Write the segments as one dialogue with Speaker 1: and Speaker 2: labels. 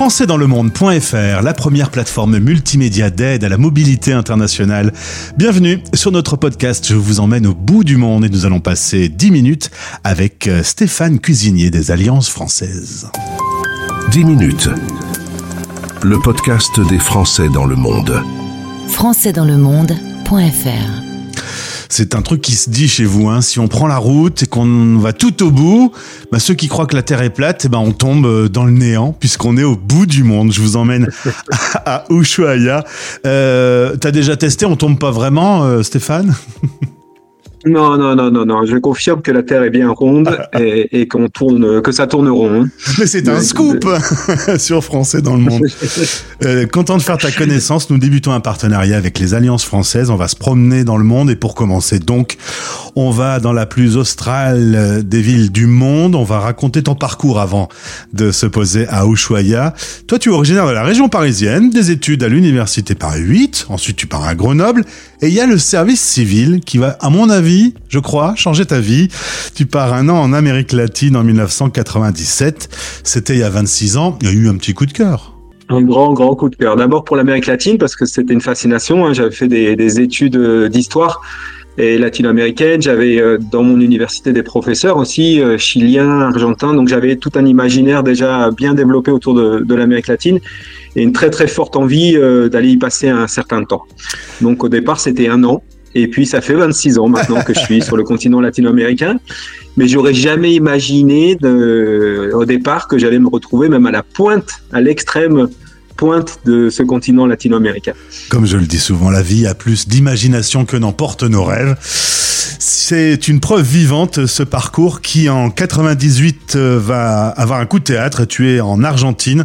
Speaker 1: françaisdanslemonde.fr, la première plateforme multimédia d'aide à la mobilité internationale. Bienvenue sur notre podcast. Je vous emmène au bout du monde et nous allons passer 10 minutes avec euh, Stéphane Cuisinier des Alliances françaises.
Speaker 2: 10 minutes. Le podcast des Français dans le monde.
Speaker 3: françaisdanslemonde.fr
Speaker 1: c'est un truc qui se dit chez vous. Hein. Si on prend la route et qu'on va tout au bout, bah, ceux qui croient que la Terre est plate, eh ben, on tombe euh, dans le néant puisqu'on est au bout du monde. Je vous emmène à Ushuaia. Euh, T'as déjà testé On tombe pas vraiment, euh, Stéphane?
Speaker 4: non, non, non, non, non. Je confirme que la Terre est bien ronde et, qu'on tourne, que ça tourne rond. Hein.
Speaker 1: Mais c'est un scoop sur Français dans le monde. Euh, content de faire ta connaissance. Nous débutons un partenariat avec les Alliances françaises. On va se promener dans le monde et pour commencer, donc, on va dans la plus australe des villes du monde. On va raconter ton parcours avant de se poser à Ushuaia. Toi, tu es originaire de la région parisienne, des études à l'université Paris 8. Ensuite, tu pars à Grenoble et il y a le service civil qui va, à mon avis, je crois, changer ta vie. Tu pars un an en Amérique latine en 1997. C'était il y a 26 ans. Il y a eu un petit coup de cœur.
Speaker 4: Un grand, grand coup de cœur. D'abord pour l'Amérique latine, parce que c'était une fascination. Hein. J'avais fait des, études euh, d'histoire et latino-américaine. J'avais euh, dans mon université des professeurs aussi euh, chiliens, argentins. Donc j'avais tout un imaginaire déjà bien développé autour de, de l'Amérique latine et une très très forte envie d'aller y passer un certain temps. Donc au départ c'était un an. Et puis ça fait 26 ans maintenant que je suis sur le continent latino-américain, mais j'aurais jamais imaginé au départ que j'allais me retrouver même à la pointe, à l'extrême pointe de ce continent latino-américain.
Speaker 1: Comme je le dis souvent, la vie a plus d'imagination que n'emportent nos rêves. C'est une preuve vivante, ce parcours qui en 98 euh, va avoir un coup de théâtre. Tu es en Argentine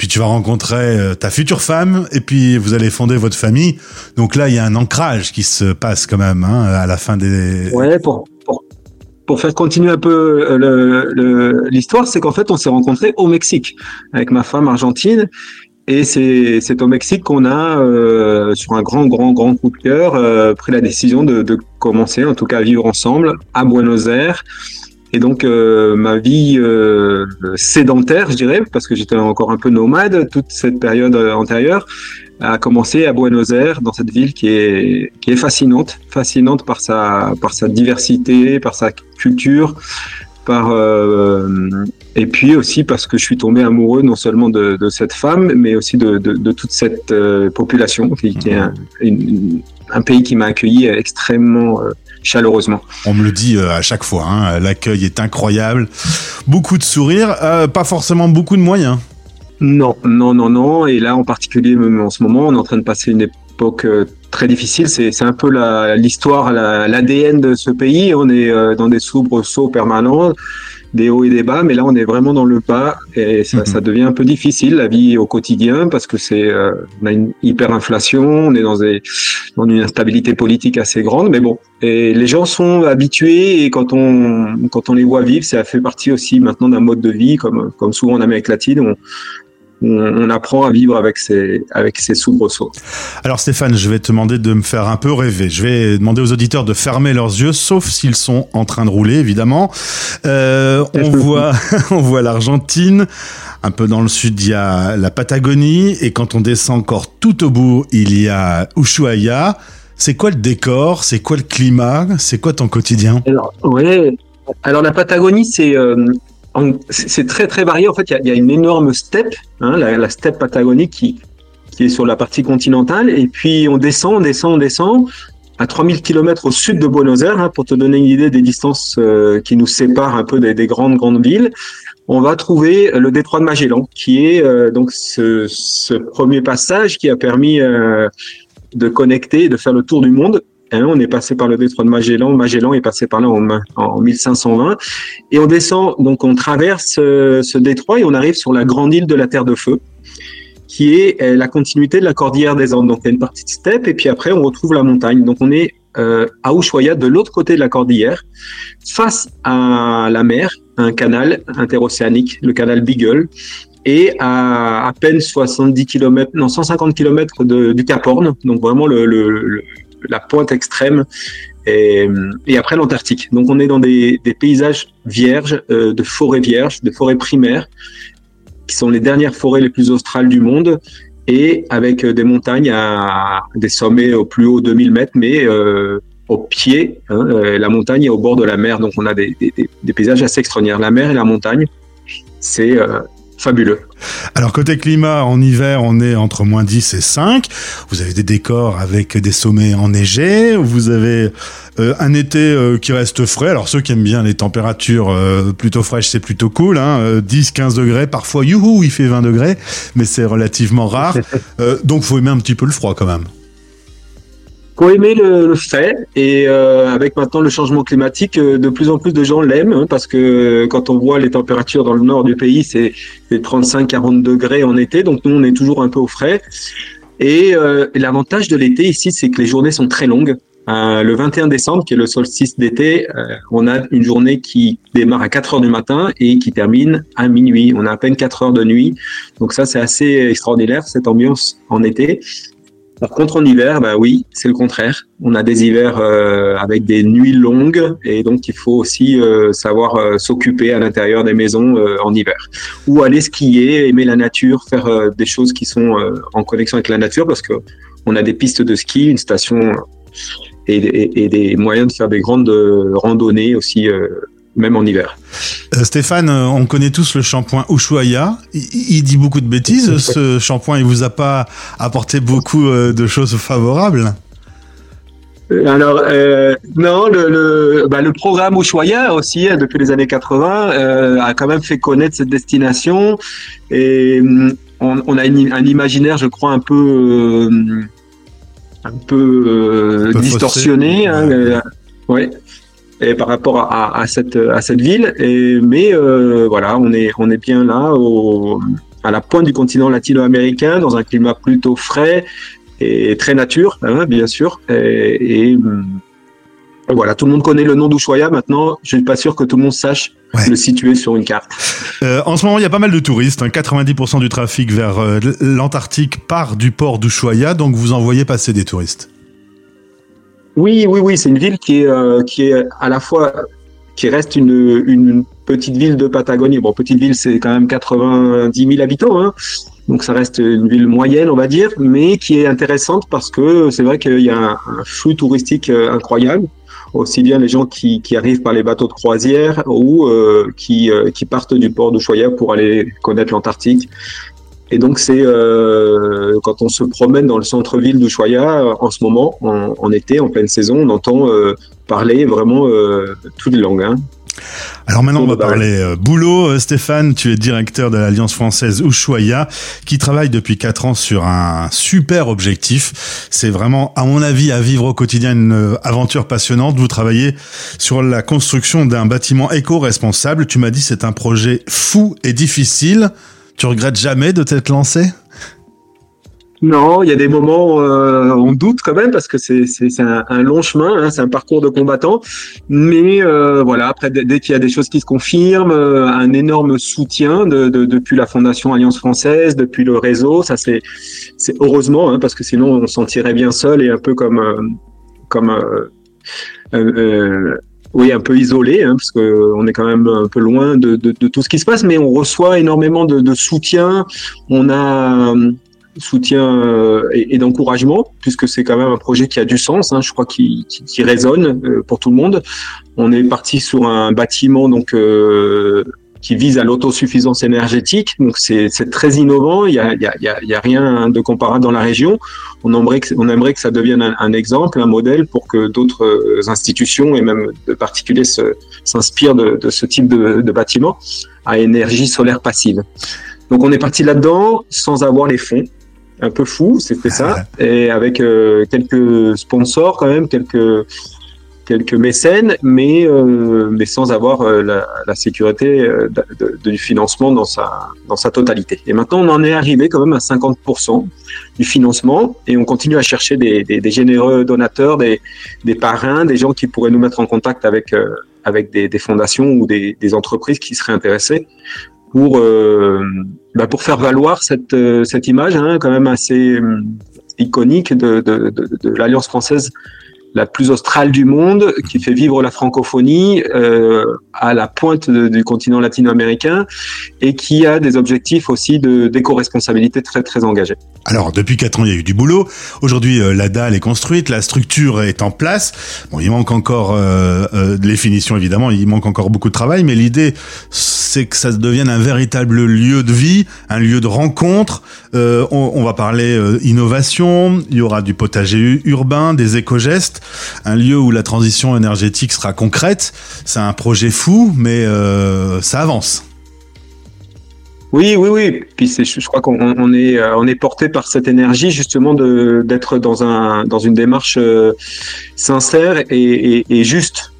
Speaker 1: puis tu vas rencontrer euh, ta future femme, et puis vous allez fonder votre famille. Donc là, il y a un ancrage qui se passe quand même hein, à la fin des.
Speaker 4: Ouais, pour, pour, pour faire continuer un peu euh, l'histoire, c'est qu'en fait, on s'est rencontrés au Mexique avec ma femme argentine. Et c'est au Mexique qu'on a, euh, sur un grand, grand, grand coup de cœur, euh, pris la décision de, de commencer, en tout cas, à vivre ensemble à Buenos Aires. Et donc euh, ma vie euh, sédentaire, je dirais, parce que j'étais encore un peu nomade toute cette période euh, antérieure, a commencé à Buenos Aires, dans cette ville qui est qui est fascinante, fascinante par sa par sa diversité, par sa culture, par et puis aussi parce que je suis tombé amoureux non seulement de, de cette femme, mais aussi de, de, de toute cette population qui, qui est un, un, pays qui m'a accueilli extrêmement chaleureusement.
Speaker 1: On me le dit euh, à chaque fois, hein, l'accueil est incroyable, beaucoup de sourires, euh, pas forcément beaucoup de moyens.
Speaker 4: Non, non, non, non. Et là, en particulier, même en ce moment, on est en train de passer une époque euh, très difficile. C'est un peu l'histoire, l'ADN de ce pays. On est dans des soubresauts permanents des hauts et des bas, mais là on est vraiment dans le bas et ça, ça mhm. devient un peu difficile la vie au quotidien parce que c'est euh, on a une hyperinflation, on est dans, des, dans une instabilité politique assez grande, mais bon, et les gens sont habitués et quand on quand on les voit vivre, ça fait partie aussi maintenant d'un mode de vie comme comme souvent en Amérique latine, on, on, apprend à vivre avec ces, avec ces soubresauts.
Speaker 1: Alors Stéphane, je vais te demander de me faire un peu rêver. Je vais demander aux auditeurs de fermer leurs yeux, sauf s'ils sont en train de rouler, évidemment. Euh, on voit, on voit l'Argentine. Un peu dans le sud, il y a la Patagonie. Et quand on descend encore tout au bout, il y a Ushuaia. C'est quoi le décor? C'est quoi le climat? C'est quoi ton quotidien?
Speaker 4: Alors, ouais. Alors la Patagonie, c'est euh, c'est très très varié. En fait, il y, a, une énorme steppe, hein, la, steppe patagonique qui, qui est sur la partie continentale. Et puis on descend, on descend, on descend à 3000 km au sud de Buenos Aires, hein, pour te donner une idée des distances euh, qui nous séparent un peu des, grandes grandes villes. On va trouver le détroit de Magellan, qui est euh, donc ce, ce, premier passage qui a permis euh, de connecter, de faire le tour du monde Hein, on est passé par le détroit de Magellan. Magellan est passé par là en, en 1520. Et on descend, donc on traverse euh, ce détroit et on arrive sur la grande île de la Terre de Feu, qui est euh, la continuité de la cordillère des Andes. Donc il y a une partie de steppe et puis après on retrouve la montagne. Donc on est euh, à Ushuaia, de l'autre côté de la cordillère, face à la mer, un canal interocéanique, le canal Beagle, et à à peine 70 km, non 150 km du Cap Horn, donc vraiment le, la pointe extrême et, après l'Antarctique. Donc on est dans des, paysages vierges, euh, de forêts vierges, de forêts primaires, qui sont les dernières forêts les plus australes du monde et avec des montagnes à des sommets au plus haut 2000 mètres, mais au pied. Hein, la montagne est au bord de la mer, donc on a des paysages assez extraordinaires. La mer et la montagne, c'est fabuleux.
Speaker 1: Alors côté climat, en hiver, on est entre moins 10 et 5. Vous avez des décors avec des sommets enneigés. Vous avez euh, un été euh, qui reste frais. Alors ceux qui aiment bien les températures euh, plutôt fraîches, c'est plutôt cool. Hein 10, 15 degrés. Parfois, youhou, il fait 20 degrés, mais c'est relativement rare. donc faut aimer un petit peu le froid quand même
Speaker 4: faut aimer le, le fait et euh, avec maintenant le changement climatique, euh, de plus en plus de gens l'aiment hein, parce que quand on voit les températures dans le nord du pays, c'est 35-40 degrés en été, donc nous on est toujours un peu au frais. Et euh, l'avantage de l'été ici, c'est que les journées sont très longues. le 21 décembre, qui est le solstice d'été, on a une journée qui démarre à 4 heures du matin et qui termine à minuit. On a à peine 4 heures de nuit. Donc ça, c'est assez extraordinaire, cette ambiance en été. Par contre, en hiver, bah oui, c'est le contraire. On a des hivers euh, avec des nuits longues et donc il faut aussi euh, savoir euh, s'occuper à l'intérieur des maisons en hiver. Ou aller skier, aimer la nature, faire des choses qui sont en connexion avec la nature parce que on a des pistes de ski, une station et, et des moyens de faire des grandes randonnées aussi même en hiver.
Speaker 1: Euh, Stéphane, euh, on connaît tous le shampoing Ushuaïa. Il, dit beaucoup de bêtises. Ce shampoing, il vous a pas apporté beaucoup euh, de choses favorables?
Speaker 4: Alors non, le, bah, le, programme Ushuaïa aussi hein, depuis les années 80 a quand même fait connaître cette destination et mm, on, a un imaginaire, je crois, un peu un peu, distorsionné. Hein, ouais et par rapport à, à, cette à cette ville. Et, mais euh, voilà, on est on est bien là au, à la pointe du continent latino-américain dans un climat plutôt frais et très nature, hein, bien sûr. Et, et, voilà, tout le monde connaît le nom d'Ushuaia. Maintenant, je suis pas sûr que tout le monde sache le situer sur une carte.
Speaker 1: Euh, en ce moment, il y a pas mal de touristes. Hein, 90% du trafic vers euh, l'Antarctique part du port d'Ushuaia, donc vous en voyez passer des touristes.
Speaker 4: Oui, oui, oui, c'est une ville qui est, euh, qui est à la fois qui reste une, une petite ville de Patagonie. Bon, petite ville, c'est quand même 90 000 habitants, hein. donc ça reste une ville moyenne, on va dire, mais qui est intéressante parce que c'est vrai qu'il y a un, flux touristique euh, incroyable aussi bien les gens qui, qui, arrivent par les bateaux de croisière ou euh, qui, qui partent du port de Choya pour aller connaître l'Antarctique. Et donc c'est euh, quand on se promène dans le centre-ville d'Ushuaia euh, en ce moment, en, été, en pleine saison, on entend euh, parler vraiment euh, toutes les langues. Hein.
Speaker 1: Alors maintenant, on va parler boulot. Stéphane, tu es directeur de l'Alliance française Ushuaia, qui travaille depuis quatre ans sur un super objectif. C'est vraiment, à mon avis, à vivre au quotidien une aventure passionnante. Vous travaillez sur la construction d'un bâtiment éco-responsable. Tu m'as dit c'est un projet fou et difficile. Tu regrettes jamais de t'être lancé?
Speaker 4: Non, il y a des moments euh, on doute quand même parce que c'est un, long chemin, hein, c'est un parcours de combattant. Mais euh, voilà, après dès, qu'il y a des choses qui se confirment, euh, un énorme soutien de, depuis la Fondation Alliance Française, depuis le réseau, ça c'est heureusement hein, parce que sinon on s'en tirait bien seul et un peu comme comme oui, un peu isolé, hein, parce que on est quand même un peu loin de, de, de, tout ce qui se passe, mais on reçoit énormément de, de soutien. On a euh, soutien euh, et, d'encouragement, puisque c'est quand même un projet qui a du sens, hein, je crois, qui, qui, qui résonne euh, pour tout le monde. On est parti sur un bâtiment donc qui vise à l'autosuffisance énergétique. Donc c'est très innovant. Il y a, il y, a, il y a rien de comparable dans la région. On aimerait que, on aimerait que ça devienne un, exemple, un modèle pour que d'autres euh, institutions et même de particuliers s'inspirent de, de, ce type de, de bâtiment à énergie solaire passive. Donc on est parti là-dedans sans avoir les fonds. Un peu fou, c'était ça, et avec euh, quelques sponsors quand même, quelques quelques mécènes, mais, euh, mais sans avoir euh, la, la, sécurité euh, du financement dans sa, dans sa totalité. Et maintenant, on en est arrivé quand même à 50% du financement et on continue à chercher des, des, des généreux donateurs, des, des, parrains, des gens qui pourraient nous mettre en contact avec, avec des, fondations ou des, entreprises qui seraient intéressées pour, bah pour faire valoir cette, cette image hein, quand même assez iconique de, de, de, de l'Alliance française la plus australe du monde, qui fait vivre la francophonie euh, à la pointe du continent latino-américain et qui a des objectifs aussi d'éco-responsabilité très très engagés.
Speaker 1: Alors depuis quatre ans, il y a eu du boulot. Aujourd'hui, euh, la dalle est construite, la structure est en place. Bon, il manque encore euh, euh, les finitions évidemment, il manque encore beaucoup de travail, mais l'idée c'est que ça devienne un véritable lieu de vie, un lieu de rencontre. On, on, va parler innovation. Il y aura du potager urbain, des éco-gestes un lieu où la transition énergétique sera concrète. C'est un projet fou, mais euh, ça avance.
Speaker 4: Oui, oui, oui. Puis je crois qu'on est, euh, on est porté par cette énergie justement d'être dans une démarche euh, sincère et juste.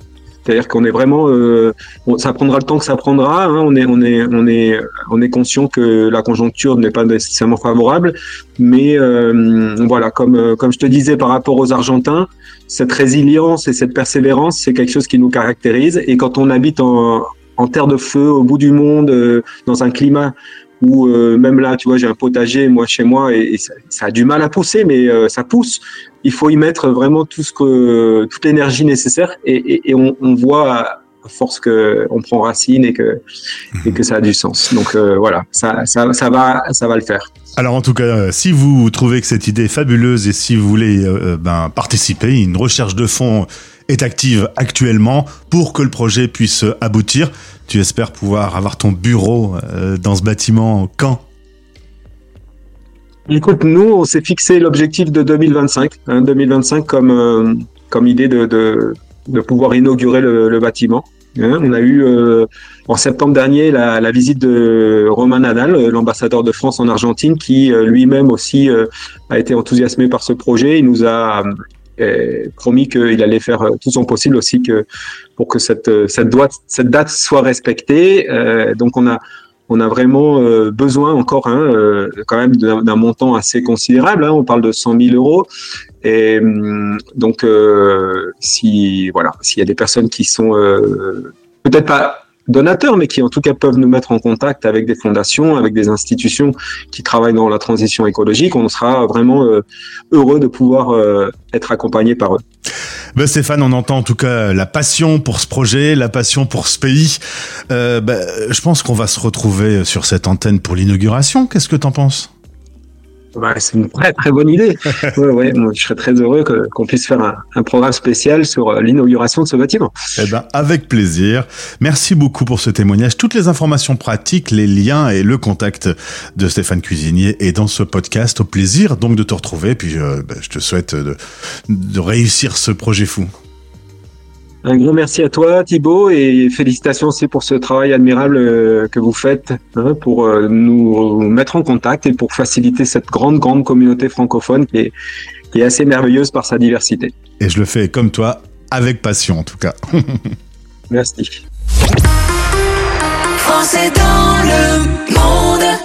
Speaker 4: C'est-à-dire qu'on est vraiment, euh, ça prendra le temps que ça prendra. Hein. on est, on est, on est, on est conscient que la conjoncture n'est pas nécessairement favorable, mais euh, voilà, comme euh, comme je te disais par rapport aux Argentins, cette résilience et cette persévérance, c'est quelque chose qui nous caractérise. Et quand on habite en, en terre de feu, au bout du monde, dans un climat où même là, tu vois, j'ai un potager moi chez moi et, ça, a du mal à pousser, mais ça pousse il faut y mettre vraiment tout ce que, toute l'énergie nécessaire et, on, voit à force que on prend racine et que et que ça a du sens. Donc euh, voilà, ça, ça, ça va ça va le faire.
Speaker 1: Alors en tout cas, euh, si vous trouvez que cette idée est fabuleuse et si vous voulez euh, ben, participer, une recherche de fonds est active actuellement pour que le projet puisse aboutir. Tu espères pouvoir avoir ton bureau dans ce bâtiment quand?
Speaker 4: Écoute, nous, on s'est fixé l'objectif de 2025, hein, 2025 comme euh, comme idée de, de, pouvoir inaugurer le, bâtiment. Hein. on a eu euh, en septembre dernier la, visite de Romain Nadal, euh, l'ambassadeur de France en Argentine, qui lui-même aussi a été enthousiasmé par ce projet. Il nous a promis qu'il allait faire tout son possible aussi que pour que cette cette, date, cette date soit respectée. donc on a on a vraiment euh, besoin encore hein, euh, quand même d'un montant assez considérable. Hein, on parle de 100 000 euros. Et hum, donc, euh, si voilà, s'il y a des personnes qui sont peut-être pas donateurs, mais qui en tout cas peuvent nous mettre en contact avec des fondations, avec des institutions qui travaillent dans la transition écologique, on sera vraiment heureux de pouvoir être accompagné par eux.
Speaker 1: Ben Stéphane, on entend en tout cas la passion pour ce projet, la passion pour ce pays. Euh, ben, je pense qu'on va se retrouver sur cette antenne pour l'inauguration. Qu'est-ce que tu en penses?
Speaker 4: Bah, c'est une très très bonne idée. ouais, ouais, moi, je serais très heureux qu'on puisse faire un, un, programme spécial sur euh, l'inauguration de ce bâtiment.
Speaker 1: Eh ben, avec plaisir. Merci beaucoup pour ce témoignage. Toutes les informations pratiques, les liens et le contact de Stéphane Cuisinier est dans ce podcast. Au plaisir donc de te retrouver. Puis euh, ben, je te souhaite de, de réussir ce projet fou.
Speaker 4: Un grand merci à toi Thibaut et félicitations aussi pour ce travail admirable euh, que vous faites hein, pour euh, nous mettre en contact et pour faciliter cette grande, grande communauté francophone qui est, qui est assez merveilleuse par sa diversité.
Speaker 1: Et je le fais comme toi, avec passion en tout cas.
Speaker 4: merci.
Speaker 3: Français dans le monde.